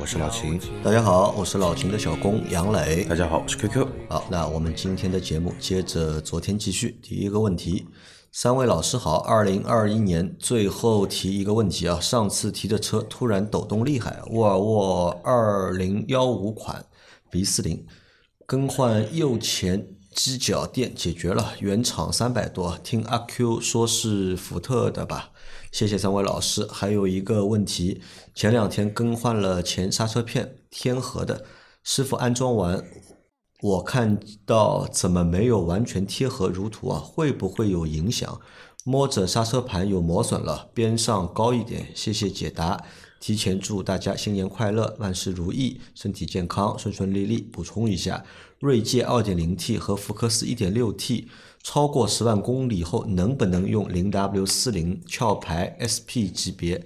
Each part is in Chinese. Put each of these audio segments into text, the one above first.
我是老秦。大家好，我是老秦的小工杨磊。大家好，我是 QQ。好，那我们今天的节目接着昨天继续。第一个问题，三位老师好，二零二一年最后提一个问题啊，上次提的车突然抖动厉害，沃尔沃二零幺五款 B 四零更换右前机脚垫解决了，原厂三百多，听阿 Q 说是福特的吧？谢谢三位老师。还有一个问题，前两天更换了前刹车片，天河的师傅安装完，我看到怎么没有完全贴合如图啊？会不会有影响？摸着刹车盘有磨损了，边上高一点。谢谢解答。提前祝大家新年快乐，万事如意，身体健康，顺顺利利。补充一下，锐界 2.0T 和福克斯 1.6T 超过十万公里后，能不能用零 W 四零壳牌 SP 级别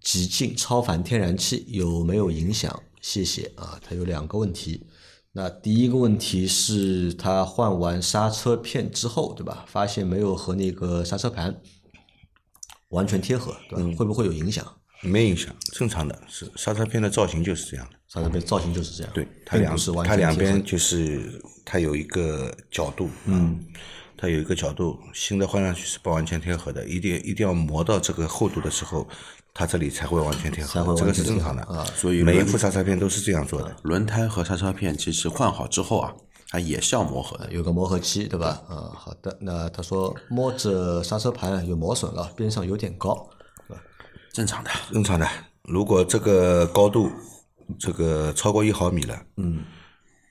极净超凡天然气？有没有影响？谢谢啊，它有两个问题。那第一个问题是它换完刹车片之后，对吧？发现没有和那个刹车盘完全贴合，对吧？会不会有影响？没影响，正常的是刹车片的造型就是这样的。刹车片造型就是这样，对，它两是完它两边就是它有一个角度，嗯，它有一个角度，新的换上去是不完全贴合的，一定一定要磨到这个厚度的时候，它这里才会完全贴合，这个是正常的啊所以每一副刹车片都是这样做的。轮胎和刹车片其实换好之后啊，它也是要磨合的。有个磨合期，对吧？啊，好的。那他说摸着刹车盘有磨损了，边上有点高，正常的。正常的。如果这个高度这个超过一毫米了，嗯，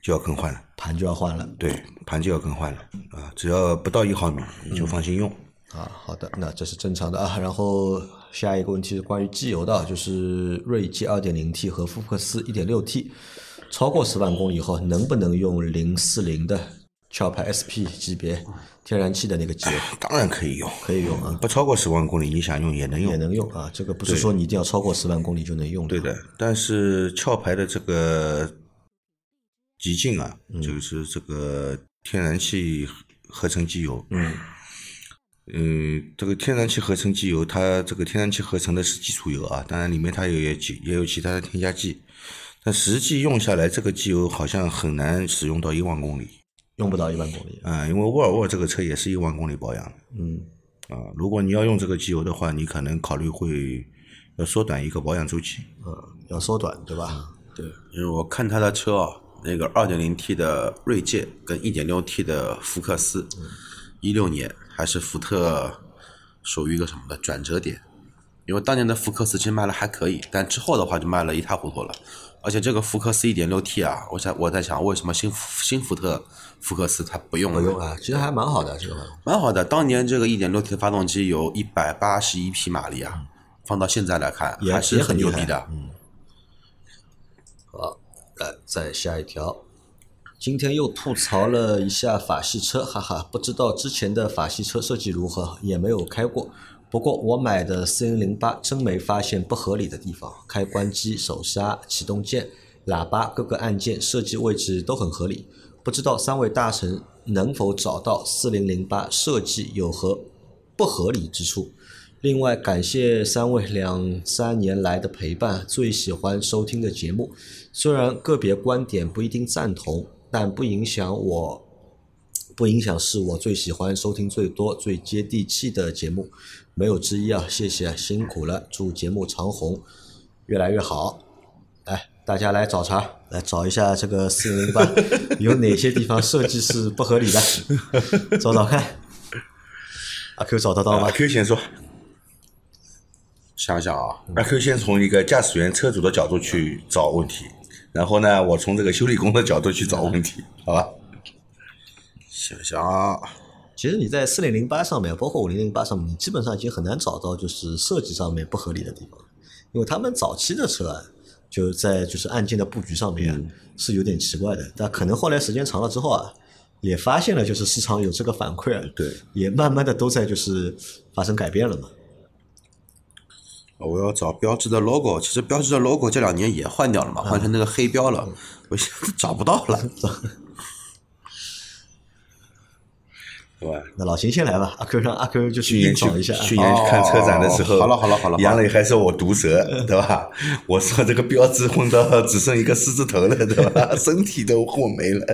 就要更换了。盘就要换了。对，盘就要更换了啊！只要不到一毫米，你就放心用。啊，好的，那这是正常的啊。然后下一个问题是关于机油的啊，就是锐界 2.0T 和福克斯 1.6T 超过十万公里以后，能不能用040的壳牌 SP 级别天然气的那个机油？当然可以用，可以用啊，不超过十万公里，你想用也能用。也能用啊。这个不是说你一定要超过十万公里就能用对的，但是壳牌的这个极净啊，就是这个天然气合成机油，嗯嗯，这个天然气合成机油，它这个天然气合成的是基础油啊，当然里面它也有其也有其他的添加剂，但实际用下来，这个机油好像很难使用到一万公里用不到一万公里。啊、因为沃尔沃这个车也是一万公里保养的嗯，啊、如果你要用这个机油的话，你可能考虑会要缩短一个保养周期。呃，要缩短，对吧？对，因为我看他的车啊，那个 2.0T 的锐界跟 1.6T 的福克斯，一六年还是福特属于一个什么的转折点，因为当年的福克斯其实卖了还可以，但之后的话就卖了一塌糊涂了。而且这个福克斯 1.6T 啊，我想我在想，为什么新新福特福克斯它不用了？不用啊，其实还蛮好的这个。蛮好的，当年这个 1.6T 的发动机有一百八十一匹马力啊，放到现在来看还是很牛逼的。好，来再下一条。今天又吐槽了一下法系车，哈哈，不知道之前的法系车设计如何，也没有开过。不过我买的四零零八真没发现不合理的地方，开关机、手刹、启动键、喇叭各个按键设计位置都很合理。不知道三位大神能否找到四零零八设计有何不合理之处？另外，感谢三位两三年来的陪伴，最喜欢收听的节目。虽然个别观点不一定赞同，但不影响我，不影响是我最喜欢收听最多、最接地气的节目，没有之一啊！谢谢，辛苦了，祝节目长红，越来越好。来，大家来找茬，来找一下这个四零零八 有哪些地方设计是不合理的，找找看。阿 Q 找得到吗阿？Q 先说，想想啊，那可以先从一个驾驶员、车主的角度去找问题，然后呢，我从这个修理工的角度去找问题，好吧？想想啊，其实你在四零零八上面，包括五零零八上面，你基本上已经很难找到就是设计上面不合理的地方，因为他们早期的车啊，就在就是按键的布局上面啊、是有点奇怪的，但可能后来时间长了之后啊，也发现了，就是市场有这个反馈啊，对，也慢慢的都在就是发生改变了嘛。我要找标志的 logo，其实标志的 logo 这两年也换掉了嘛，换成那个黑标了，我现在找不到了。对吧？那老秦先来吧，阿 Q 让阿 Q 就去去年去一下。去年去看车展的时候，哦好了好了好了杨磊还说我毒舌，对吧？我说这个标志混到只剩一个狮子头了，对吧？身体都混没了。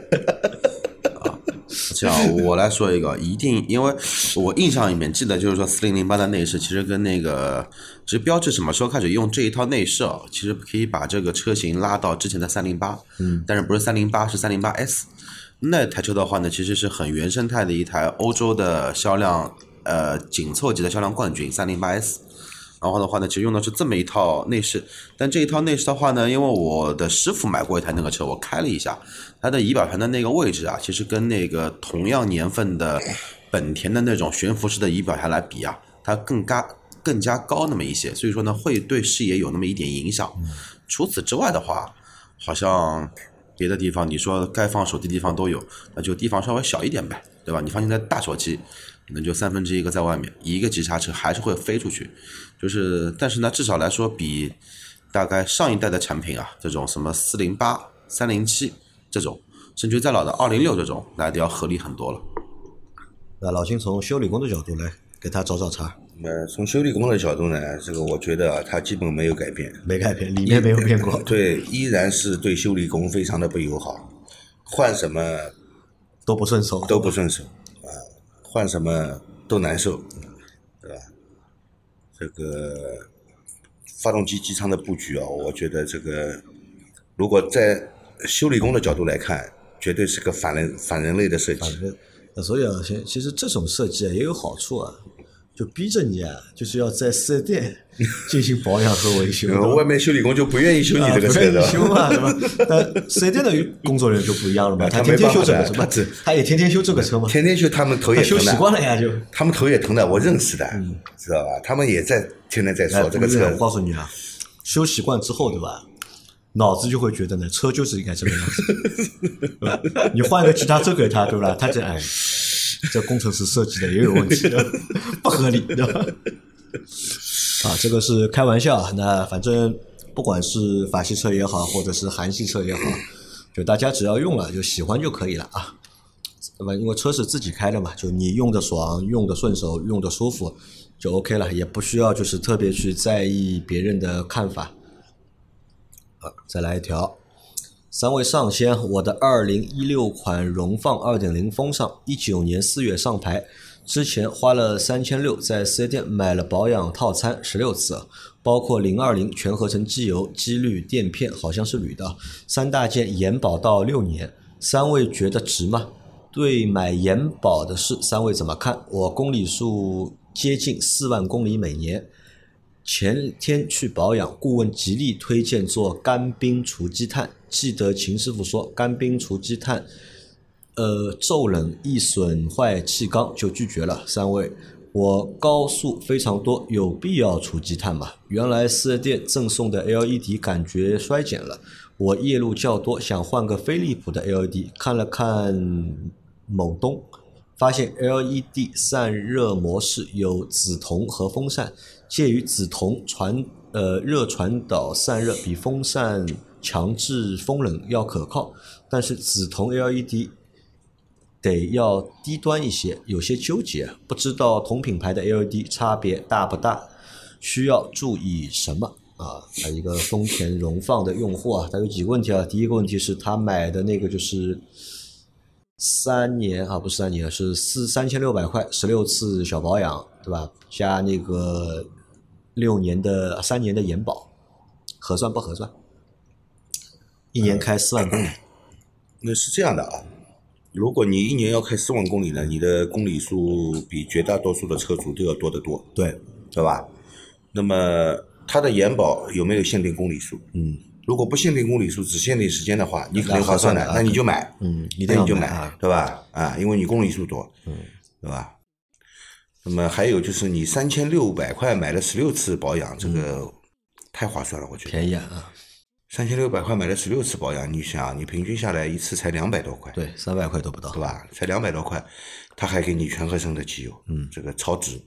这样，我来说一个，一定，因为我印象里面记得就是说，四零零八的内饰其实跟那个，其实标致什么时候开始用这一套内饰啊？其实可以把这个车型拉到之前的三零八，嗯，但是不是三零八，是三零八 S。那台车的话呢，其实是很原生态的一台欧洲的销量，呃，紧凑级的销量冠军三零八 S。然后的话呢，其实用的是这么一套内饰，但这一套内饰的话呢，因为我的师傅买过一台那个车，我开了一下，它的仪表盘的那个位置啊，其实跟那个同样年份的本田的那种悬浮式的仪表盘来比啊，它更加更加高那么一些，所以说呢，会对视野有那么一点影响。除此之外的话，好像别的地方你说该放手机地方都有，那就地方稍微小一点呗，对吧？你放现在大手机，可能就三分之一个在外面，一个急刹车还是会飞出去。就是，但是呢，至少来说比大概上一代的产品啊，这种什么四零八、三零七这种，甚至于再老的二零六这种，来的要合理很多了。那老秦从修理工的角度来给他找找茬，呃从修理工的角度呢，这个我觉得啊，它基本没有改变，没改变，里面没有变过。对，依然是对修理工非常的不友好，换什么都不顺手，都不顺手啊，换什么都难受，对吧？这个发动机机舱的布局啊，我觉得这个如果在修理工的角度来看，绝对是个反人反人类的设计。那所以啊，其其实这种设计啊也有好处啊，就逼着你啊，就是要在四 S 店 进行保养和维修。呃外面修理工就不愿意修你啊这个车的修嘛，对吧？但四 S 店的工作人员就不一样了嘛，他天天修这个车他也天天修这个车嘛，天天修，他们头也他修习，惯了呀，就。他们头也疼的，我认识的，知道吧？他们也在天天在哎说这个车我告诉你啊，修习惯之后，对吧？脑子就会觉得呢，车就是应该这个样子，你换个其他车给他，对吧？他就哎，这工程师设计的也有问题，对 吧不合理，对吧？啊，这个是开玩笑。那反正不管是法系车也好，或者是韩系车也好，就大家只要用了就喜欢就可以了啊。那么因为车是自己开的嘛，就你用的爽、用的顺手、用的舒服就 OK 了，也不需要就是特别去在意别人的看法。啊，再来一条，三位上仙，我的二零一六款荣放二点零风尚，一九年四月上牌，之前花了三千六在四 S 店买了保养套餐十六次，包括零二零全合成机油、机滤、垫片，好像是铝的，三大件延保到六年，三位觉得值吗？对买延保的事，三位怎么看？我公里数接近四万公里每年，前天去保养，顾问极力推荐做干冰除积碳。记得秦师傅说，干冰除积碳，呃，骤冷易损坏气缸，就拒绝了。三位，我高速非常多，有必要除积碳吗？原来四 S 店赠送的 LED 感觉衰减了，我夜路较多，想换个飞利浦的 LED，看了看某东。发现 LED 散热模式有紫铜和风扇，介于紫铜传呃热传导散热比风扇强制风冷要可靠，但是紫铜 LED 得要低端一些，有些纠结，不知道同品牌的 LED 差别大不大，需要注意什么？啊，他一个丰田荣放的用户啊，他有几个问题啊。第一个问题是他买的那个就是三年啊，不是三年，是四三千六百块，十六次小保养，对吧？加那个六年的三年的延保，合算不合算？一年开四万公里，那是这样的啊，如果你一年要开四万公里呢，你的公里数比绝大多数的车主都要多得多，对，对吧？那么它的延保有没有限定公里数？嗯如果不限定公里数，只限定时间的话，你肯定划算的那，你就买，嗯，那你就买对吧？啊，因为你公里数多，嗯，对吧？那么还有就是你三千六百块买了十六次保养，这个太划算了，我觉得。便宜啊，三千六百块买了十六次保养，你想，你平均下来一次才两百多块，对，三百块都不到对。吧？才两百多块，他还给你全合成的机油，嗯，这个超值。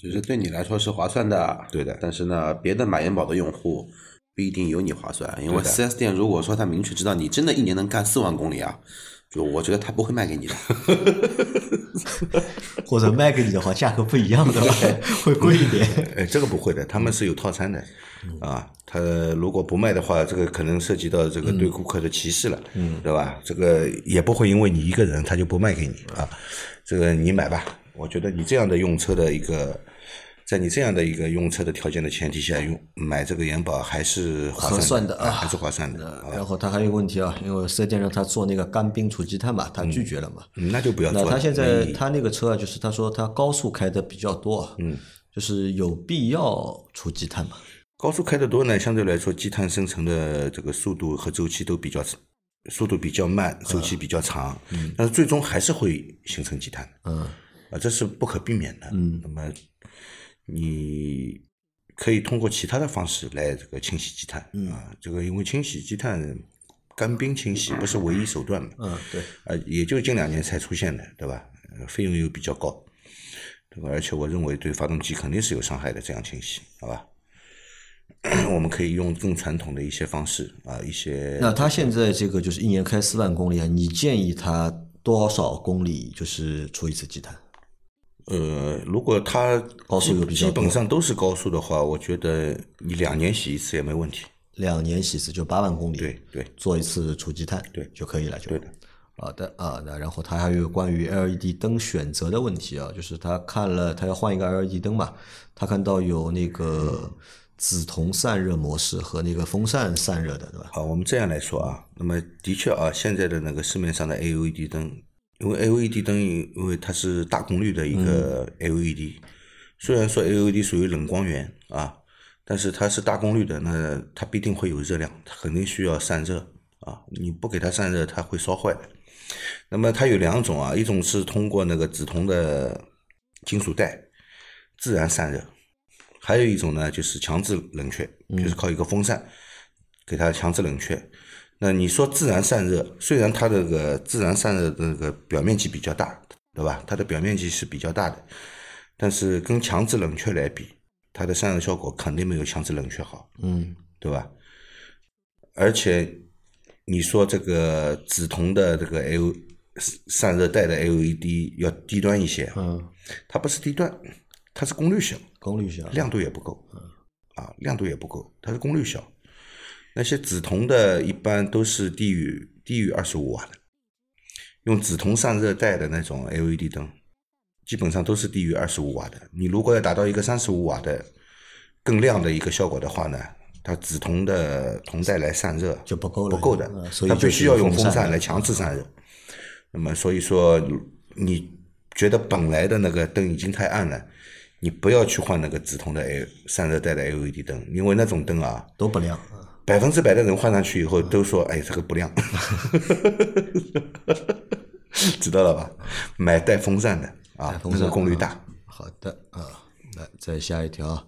就是对你来说是划算的，对的但是呢，别的买元宝的用户不一定有你划算，因为对的 4S 店如果说他明确知道你真的一年能干四万公里啊，就我觉得他不会卖给你的。或者卖给你的话，价格不一样的吧，会贵一点。哎，这个不会的，他们是有套餐的，啊，他如果不卖的话，这个可能涉及到这个对顾客的歧视了，嗯，对吧？这个也不会因为你一个人他就不卖给你啊，这个你买吧。我觉得你这样的用车的一个，在你这样的一个用车的条件的前提下，用买这个延保还是划合算的啊还是划算的，啊。然后他还有个问题啊，因为四 S 店让他做那个干冰除积碳嘛，他拒绝了嘛。嗯那就不要做他现在他那个车啊，就是他说他高速开的比较多，嗯，就是有必要除积碳嘛？高速开的多呢，相对来说积碳生成的这个速度和周期都比较速度比较慢，周期比较长，嗯，但是最终还是会形成积碳，嗯。啊，这是不可避免的，嗯，那么你可以通过其他的方式来这个清洗积碳，嗯啊，这个因为清洗积碳，干冰清洗不是唯一手段嘛，嗯，对，啊，也就近两年才出现的，对吧？呃费用又比较高，对吧？而且我认为对发动机肯定是有伤害的，这样清洗，好吧？我们可以用更传统的一些方式啊，一些那他现在这个就是一年开四万公里啊，你建议他多少公里就是出一次积碳？呃，如果它高速又比较基本上都是高速的话，我觉得你两年洗一次也没问题。两年洗一次就八万公里，对对做一次除积碳，对就可以了，就对的。好的啊，那然后他还有关于 LED 灯选择的问题啊，就是他看了他要换一个 LED 灯嘛，他看到有那个紫铜散热模式和那个风扇散热的，对吧？好，我们这样来说啊，那么的确啊，现在的那个市面上的 LED 灯，因为 LED 灯因为它是大功率的一个 LED，、虽然说 LED 属于冷光源啊，但是它是大功率的，那它必定会有热量，它肯定需要散热啊，你不给它散热，它会烧坏。那么它有两种啊，一种是通过那个紫铜的金属带自然散热，还有一种呢就是强制冷却，就是靠一个风扇给它强制冷却。那你说自然散热，虽然它这个自然散热的这个表面积比较大，对吧？它的表面积是比较大的，但是跟强制冷却来比，它的散热效果肯定没有强制冷却好，嗯，对吧？而且你说这个紫铜的这个 L 散热带的 LED 要低端一些，嗯，它不是低端，它是功率小，功率小，亮度也不够，啊，亮度也不够，它是功率小。那些紫铜的一般都是低于低于二十五瓦的，用紫铜散热带的那种 LED 灯，基本上都是低于二十五瓦的。你如果要达到一个三十五瓦的更亮的一个效果的话呢，它紫铜的铜带来散热就不够了不够的它必须要用风扇来强制散热。那么所以说，你觉得本来的那个灯已经太暗了，你不要去换那个紫铜的 L 散热带的 LED 灯，因为那种灯啊，都不亮。啊百分之百的人换上去以后都说，哎，这个不亮，知道了吧？买带风扇的啊，风扇功率大。好的啊，来再下一条，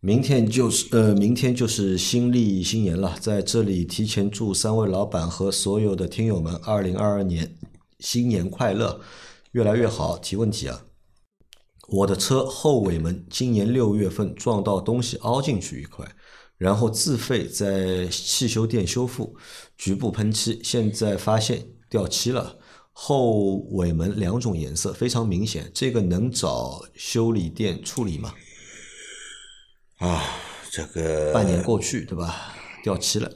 明天就是呃，明天就是新历新年了，在这里提前祝三位老板和所有的听友们，二零二二年新年快乐，越来越好。提问题啊，我的车后尾门今年六月份撞到东西凹进去一块，然后自费在汽修店修复，局部喷漆，现在发现掉漆了。后尾门两种颜色非常明显，这个能找修理店处理吗？啊，这个半年过去，对吧？掉漆了，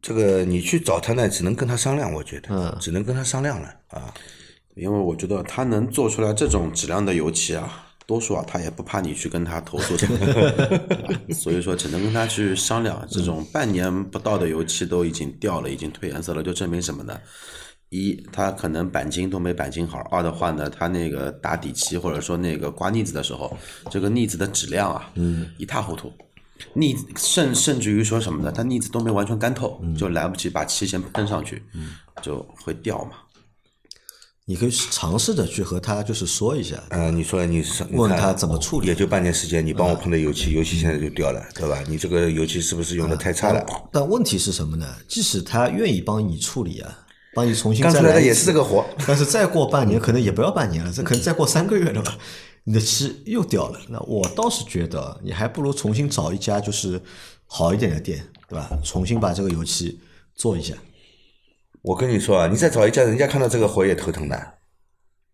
这个你去找他呢，只能跟他商量，我觉得，嗯只能跟他商量了啊。因为我觉得他能做出来这种质量的油漆啊，多数啊他也不怕你去跟他投诉什么的，所以说只能跟他去商量。这种半年不到的油漆都已经掉了，已经褪颜色了，就证明什么呢？一，他可能钣金都没钣金好；二的话呢，他那个打底漆或者说那个刮腻子的时候，这个腻子的质量啊，嗯，一塌糊涂。腻甚甚至于说什么呢？它腻子都没完全干透，就来不及把漆先喷上去，就会掉嘛。你可以尝试着去和他就是说一下，嗯，你说你是问他怎么处理嗯也就半年时间，你帮我喷的油漆，油漆现在就掉了，对吧？你这个油漆是不是用的太差了？但问题是什么呢？即使他愿意帮你处理啊，帮你重新再干出来的也是这个活，但是再过半年，可能也不要半年了，这可能再过三个月了吧，你的漆又掉了。那我倒是觉得，你还不如重新找一家就是好一点的店，对吧？重新把这个油漆做一下，我跟你说啊，你再找一家，人家看到这个活也头疼的，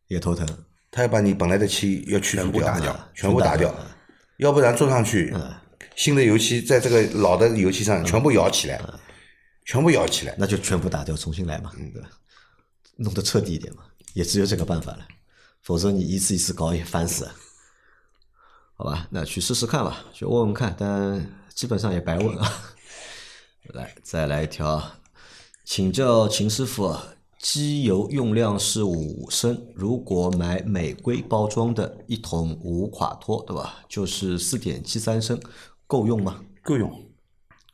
也头疼。他要把你本来的漆要去除全部打掉全部打掉，要不然做上去，新的油漆在这个老的油漆上全部摇起来，全部摇起来。那就全部打掉，重新来嘛，对吧？弄得彻底一点嘛，也只有这个办法了，否则你一次一次搞也烦死了。好吧，那去试试看吧，去问问看，但基本上也白问啊。来，再来一条，请教秦师傅，机油用量是五升，如果买美规包装的一桶无垮脱，对吧？就是四点七三升，够用吗？够用，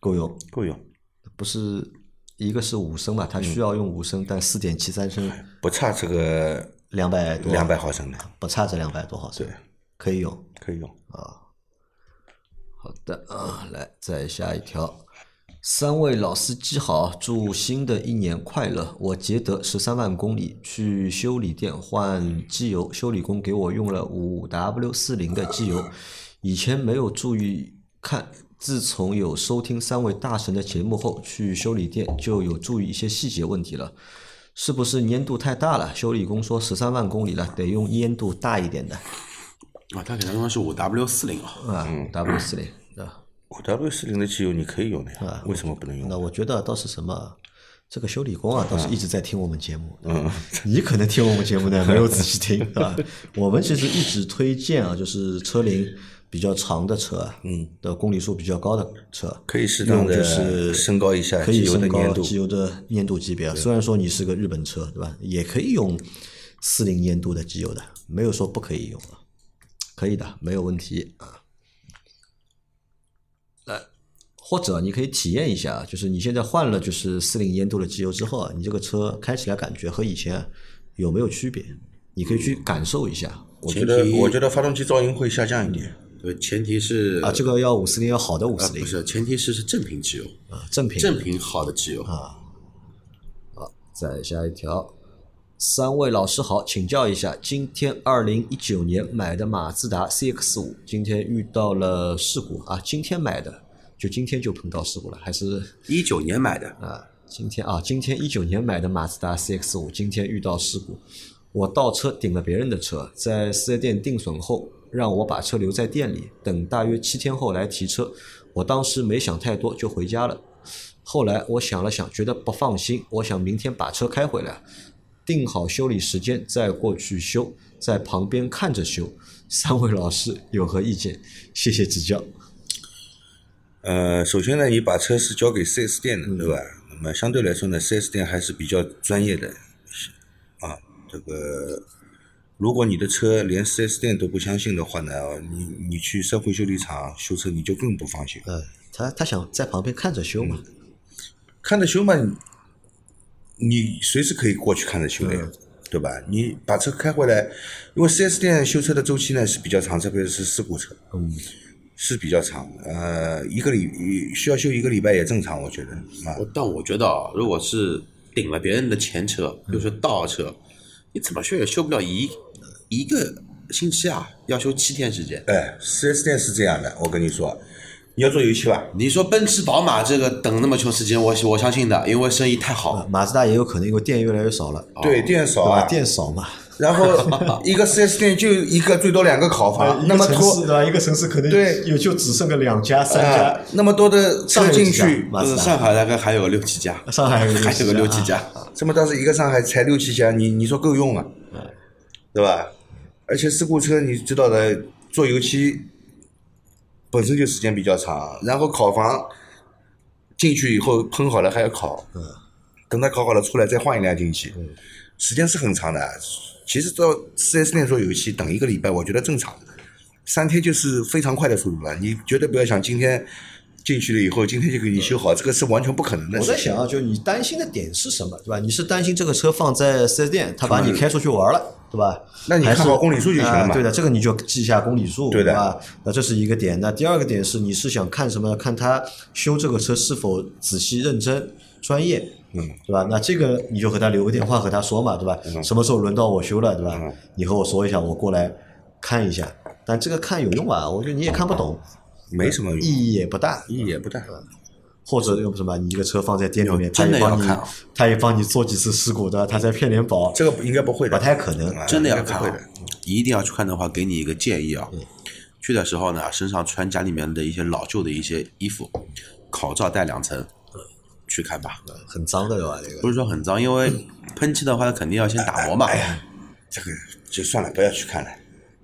够用。够用，不是一个是五升嘛，它需要用五升，但四点七三升不差这个两百多，两百毫升的，不差这两百多毫升，对可以用。可以用啊。好的啊，来再下一条，三位老司机好，祝新的一年快乐。我捷德十三万公里去修理店换机油，修理工给我用了五 W 四零的机油，以前没有注意看。自从有收听三位大神的节目后，去修理店就有注意一些细节问题了。是不是粘度太大了？修理工说十三万公里了，得用粘度大一点的啊，他给他用的是五 W 四零啊，啊，W 四零 W 四零的机油你可以用的呀，为什么不能用那？我觉得倒是什么，这个修理工啊，倒是一直在听我们节目。嗯，你可能听我们节目呢，没有仔细听，对吧？我们其实一直推荐啊，就是车龄比较长的车，嗯，的公里数比较高的车，可以适当的就是升高一下可以机油的升高粘度机油的粘度级别。虽然说你是个日本车，对吧？也可以用四零粘度的机油的，没有说不可以用啊，可以的，没有问题啊。来，或者你可以体验一下，就是你现在换了就是四零烟度的机油之后啊，你这个车开起来感觉和以前有没有区别？你可以去感受一下我觉得我觉得发动机噪音会下降一点。呃，前提是啊。这个要五四零要好的五四零啊不是，前提是是正品机油，啊，正品正品好的机油啊好再下一条，三位老师好，请教一下，今天二零一九年买的马自达 CX 五，今天遇到了事故啊，今天买的，就今天就碰到事故了，还是一九年买的，啊，今天啊，今天一九年买的马自达 CX 五，今天遇到事故，我倒车顶了别人的车，在四 S 店定损后，让我把车留在店里，等大约七天后来提车。我当时没想太多就回家了。后来我想了想，觉得不放心，我想明天把车开回来，定好修理时间再过去修，在旁边看着修。三位老师有何意见？谢谢指教。呃，首先呢，你把车是交给 4S 店的，对吧？那么相对来说呢，4S 店还是比较专业的啊。这个，如果你的车连 4S 店都不相信的话呢，你你去社会修理厂修车，你就更不放心。嗯，他他想在旁边看着修嘛。看着修嘛，你你随时可以过去看着修的呀，对吧？你把车开回来，因为 4S 店修车的周期呢是比较长，特别是事故车，嗯，是比较长。呃，一个礼需要修一个礼拜也正常，我觉得啊。我但我觉得啊，如果是顶了别人的前车，比如说倒车，你怎么修也修不了一一个星期啊，要修七天时间。哎，4S 店是这样的，我跟你说，你要做油漆吧？你说奔驰、宝马这个等那么长时间，我我相信的，因为生意太好。马自达也有可能因为店越来越少了，对，店少？啊，店少嘛，然后一个 4S 店就一个最多两个烤房，那么多对吧？一个城市可能对有就只剩个两家、三啊家。，那么多的车进去，上海大概还有个六七家，上海 还有个六七家家。这么倒是一个上海才六七家，你你说够用吗？对吧？而且事故车你知道的，做油漆本身就时间比较长，然后烤房进去以后喷好了还要烤，等它烤好了出来再换一辆进去，时间是很长的。其实到 4S 店做油漆等一个礼拜，我觉得正常，三天就是非常快的速度了。你绝对不要想今天进去了以后，今天就给你修好，这个是完全不可能的事情。我在想啊，就是你担心的点是什么，对吧？你是担心这个车放在四 S 店，他把你开出去玩了，对吧？那你还是看好公里数就行了嘛啊对的，这个你就记一下公里数，对的吧？那这是一个点。那第二个点是，你是想看什么？看他修这个车是否仔细、认真、专业，嗯，对吧？那这个你就和他留个电话和他说嘛，对吧？嗯什么时候轮到我修了，对吧？你和我说一下，我过来看一下。但这个看有用啊？我觉得你也看不懂，没什么用，意义也不大。意义也不大。或者用什么？你一个车放在店里面，他真的也帮你要看啊，他也帮你做几次事故，对吧？他在骗点保，这个应该不会的，不太可能。啊真的要应该不会的看啊。一定要去看的话，给你一个建议啊。去的时候呢，身上穿家里面的一些老旧的一些衣服，口罩戴两层，去看吧。很脏的对吧？这个不是说很脏，因为喷漆的话，肯定要先打磨嘛。这个就算了，不要去看了，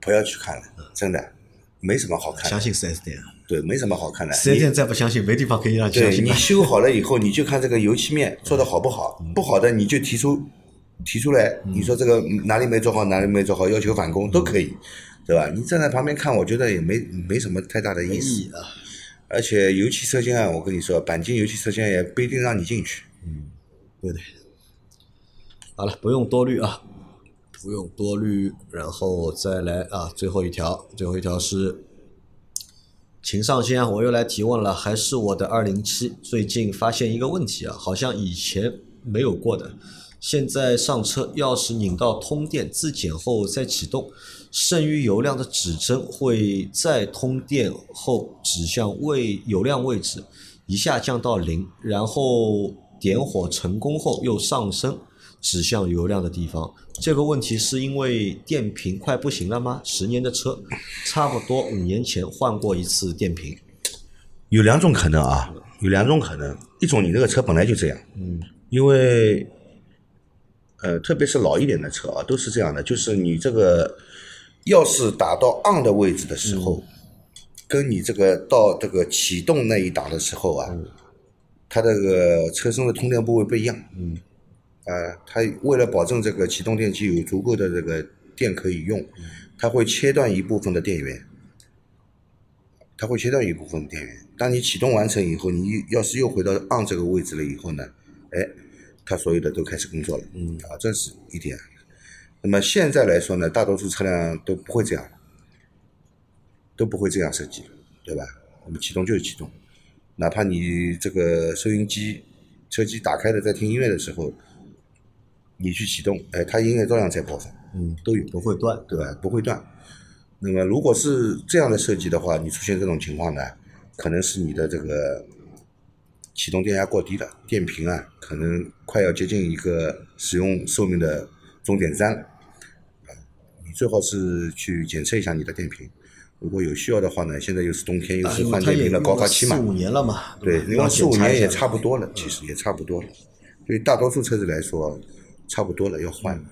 不要去看了，真的没什么好看的。相信四 S 店啊，对，没什么好看的。四 S 店再不相信，没地方可以让对你。修好了以后，你就看这个油漆面做的好不好，不好的你就提出提出来，你说这个哪里没做好，哪里没做好，要求返工都可以，对吧？你站在旁边看，我觉得也没没什么太大的意思。而且油漆车间啊，我跟你说，钣金油漆车间也不一定让你进去。嗯对的。好了，不用多虑啊，不用多虑，然后再来啊，最后一条，最后一条是。秦上线，我又来提问了，还是我的二零七。最近发现一个问题啊，好像以前没有过的，现在上车钥匙拧到通电自检后再启动，剩余油量的指针会在通电后指向位油量位置，一下降到零，然后点火成功后又上升，指向油量的地方。这个问题是因为电瓶快不行了吗？十年的车，差不多五年前换过一次电瓶。有两种可能啊，有两种可能，一种你这个车本来就这样，嗯，因为，呃，特别是老一点的车啊，都是这样的，就是你这个钥匙打到 on 的位置的时候，跟你这个到这个启动那一档的时候啊，它这个车身的通电部位不一样，嗯，啊、它为了保证这个启动电机有足够的这个电可以用，它会切断一部分的电源。它会切断一部分电源。当你启动完成以后，你要是又回到 on 这个位置了以后呢，哎，它所有的都开始工作了。嗯，啊，这是一点。那么现在来说呢，大多数车辆都不会这样，都不会这样设计，对吧？那么启动就是启动，哪怕你这个收音机、车机打开了在听音乐的时候，你去启动，哎，它音乐照样在播放，嗯，都有。不会断。对吧？不会断。那么如果是这样的设计的话，你出现这种情况呢，可能是你的这个启动电压过低了，电瓶啊可能快要接近一个使用寿命的终点站了。最好是去检测一下你的电瓶。如果有需要的话呢，现在又是冬天，又啊是换电瓶的高发期嘛四，五年了嘛，对，用了四五年也差不多了，其实也差不多了。对于大多数车子来说，差不多了，要换了。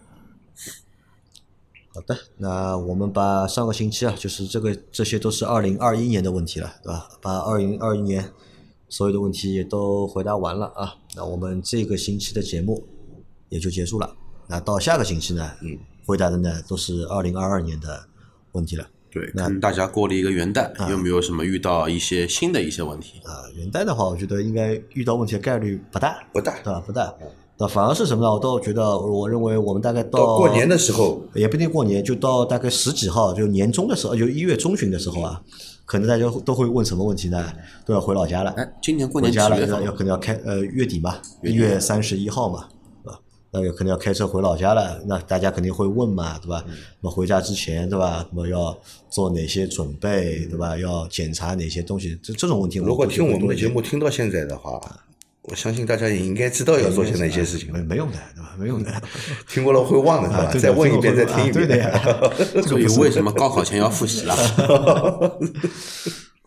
好的，那我们把上个星期啊，就是这个这些都是二零二一年的问题了，对吧？把二零二一年所有的问题也都回答完了啊。那我们这个星期的节目也就结束了。那到下个星期呢，嗯，回答的呢都是二零二二年的问题了。对，那大家过了一个元旦，有没有什么遇到一些新的一些问题？啊，元旦的话，我觉得应该遇到问题的概率不大，不大对吧？不大。那反而是什么呢？我倒觉得，我认为我们大概到过年的时候，也不一定过年，就到大概十几号，就年中的时候，就一月中旬的时候啊，可能大家都会问什么问题呢？都要回老家了，哎，今年过回家了，年几月份要要？可能要开呃月底嘛，一月三十一号嘛？那有可能要开车回老家了，那大家肯定会问嘛，对吧？嗯那么回家之前，对吧？那么要做哪些准备，对吧？要检查哪些东西？这这种问题，如果听我们的节目听到现在的话，我相信大家也应该知道要做些哪些事情没。没用的，对吧？没用的。听过了会忘的，对吧？啊对再问一遍，再听一啊对的遍。呀。所以为什么高考前要复习了？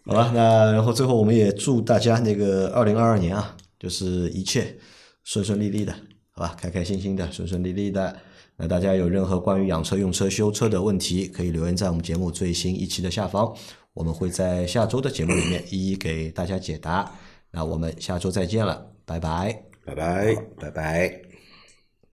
好吧，那然后最后我们也祝大家那个二零二二年啊，就是一切顺顺利利的，好吧，开开心心的，顺顺利利的。那大家有任何关于养车、用车、修车的问题，可以留言在我们节目最新一期的下方，我们会在下周的节目里面一一给大家解答。那我们下周再见了，拜拜。拜拜，拜拜。